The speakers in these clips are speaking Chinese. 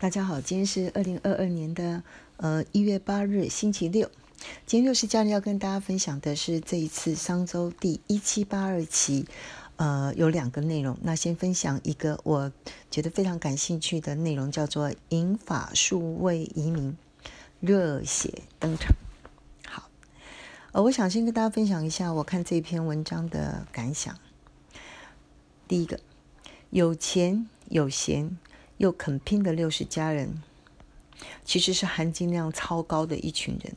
大家好，今天是二零二二年的呃一月八日，星期六。今天六十家人要跟大家分享的是这一次商周第一七八二期，呃，有两个内容。那先分享一个我觉得非常感兴趣的内容，叫做“引法数位移民热血登场”。好，呃，我想先跟大家分享一下我看这篇文章的感想。第一个，有钱有闲。又肯拼的六十家人，其实是含金量超高的一群人，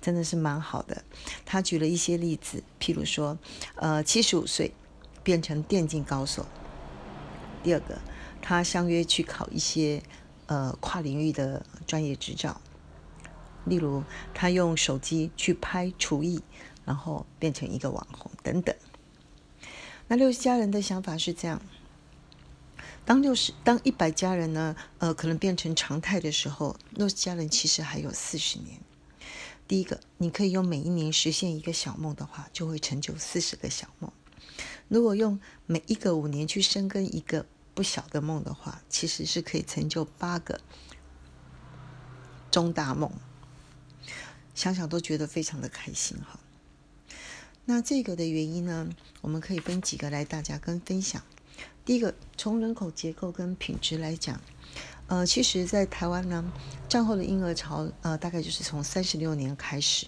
真的是蛮好的。他举了一些例子，譬如说，呃，七十五岁变成电竞高手；第二个，他相约去考一些呃跨领域的专业执照，例如他用手机去拍厨艺，然后变成一个网红等等。那六十家人的想法是这样。当六十、当一百家人呢？呃，可能变成常态的时候，六十家人其实还有四十年。第一个，你可以用每一年实现一个小梦的话，就会成就四十个小梦。如果用每一个五年去深耕一个不小的梦的话，其实是可以成就八个中大梦。想想都觉得非常的开心哈。那这个的原因呢，我们可以分几个来大家跟分享。第一个，从人口结构跟品质来讲，呃，其实，在台湾呢，战后的婴儿潮，呃，大概就是从三十六年开始，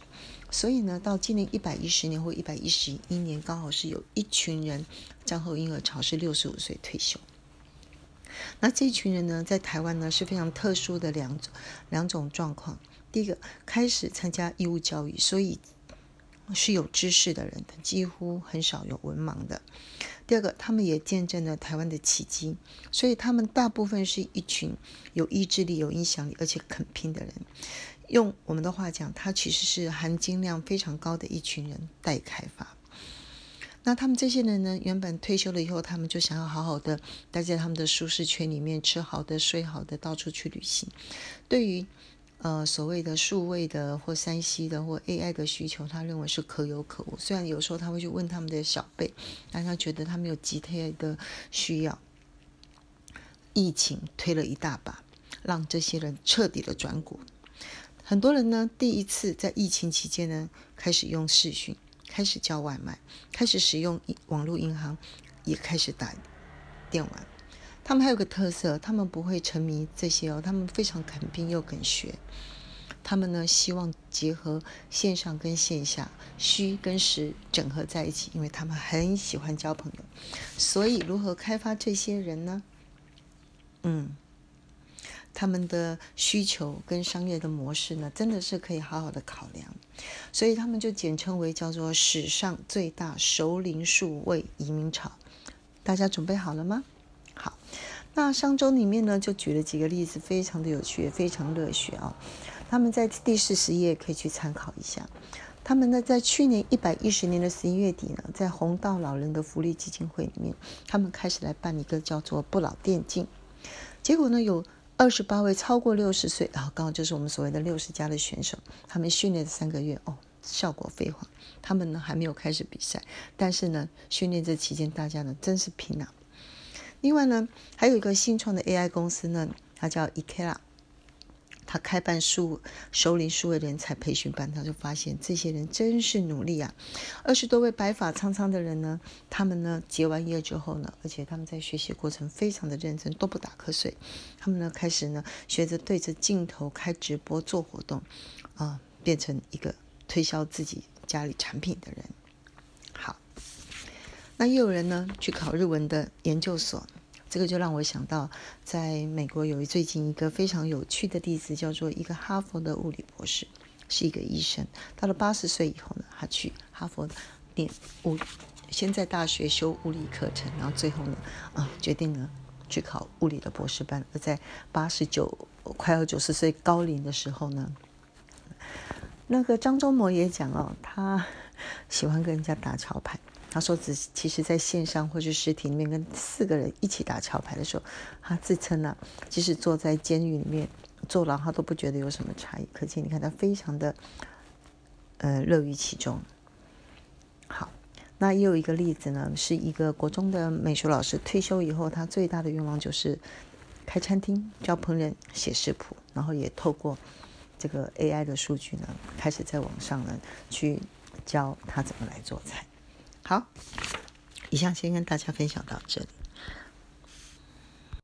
所以呢，到今年一百一十年或一百一十一年，刚好是有一群人战后婴儿潮是六十五岁退休。那这一群人呢，在台湾呢是非常特殊的两种两种状况。第一个，开始参加义务教育，所以是有知识的人，几乎很少有文盲的。第二个，他们也见证了台湾的奇迹，所以他们大部分是一群有意志力、有影响力，而且肯拼的人。用我们的话讲，他其实是含金量非常高的一群人待开发。那他们这些人呢，原本退休了以后，他们就想要好好的待在他们的舒适圈里面，吃好的、睡好的，到处去旅行。对于呃，所谓的数位的或三 C 的或 AI 的需求，他认为是可有可无。虽然有时候他会去问他们的小辈，但他觉得他们有急切的需要。疫情推了一大把，让这些人彻底的转股。很多人呢，第一次在疫情期间呢，开始用视讯，开始叫外卖，开始使用网络银行，也开始打电玩。他们还有个特色，他们不会沉迷这些哦，他们非常肯拼又肯学。他们呢，希望结合线上跟线下，虚跟实整合在一起，因为他们很喜欢交朋友。所以，如何开发这些人呢？嗯，他们的需求跟商业的模式呢，真的是可以好好的考量。所以，他们就简称为叫做史上最大熟龄数位移民潮。大家准备好了吗？那商周里面呢，就举了几个例子，非常的有趣，也非常热血啊。他们在第四十页可以去参考一下。他们呢，在去年一百一十年的十一月底呢，在红道老人的福利基金会里面，他们开始来办一个叫做不老电竞。结果呢，有二十八位超过六十岁，然后刚好就是我们所谓的六十加的选手，他们训练三个月，哦，效果飞黄。他们呢还没有开始比赛，但是呢，训练这期间大家呢真是拼啊。另外呢，还有一个新创的 AI 公司呢，它叫 Ekela，它开办数首领数位人才培训班，他就发现这些人真是努力啊！二十多位白发苍苍的人呢，他们呢结完业之后呢，而且他们在学习过程非常的认真，都不打瞌睡。他们呢开始呢学着对着镜头开直播做活动，啊，变成一个推销自己家里产品的人。那也有人呢去考日文的研究所，这个就让我想到，在美国有最近一个非常有趣的例子，叫做一个哈佛的物理博士，是一个医生。到了八十岁以后呢，他去哈佛念物，先在大学修物理课程，然后最后呢，啊，决定呢去考物理的博士班。而在八十九快要九十岁高龄的时候呢，那个张忠谋也讲哦，他喜欢跟人家打桥牌。他说：“只其实在线上或者实体里面跟四个人一起打桥牌的时候，他自称呢，即使坐在监狱里面坐牢，他都不觉得有什么差异。可见，你看他非常的，呃，乐于其中。好，那又有一个例子呢，是一个国中的美术老师退休以后，他最大的愿望就是开餐厅、教烹饪、写食谱，然后也透过这个 AI 的数据呢，开始在网上呢去教他怎么来做菜。”好以上先跟大家分享到这里。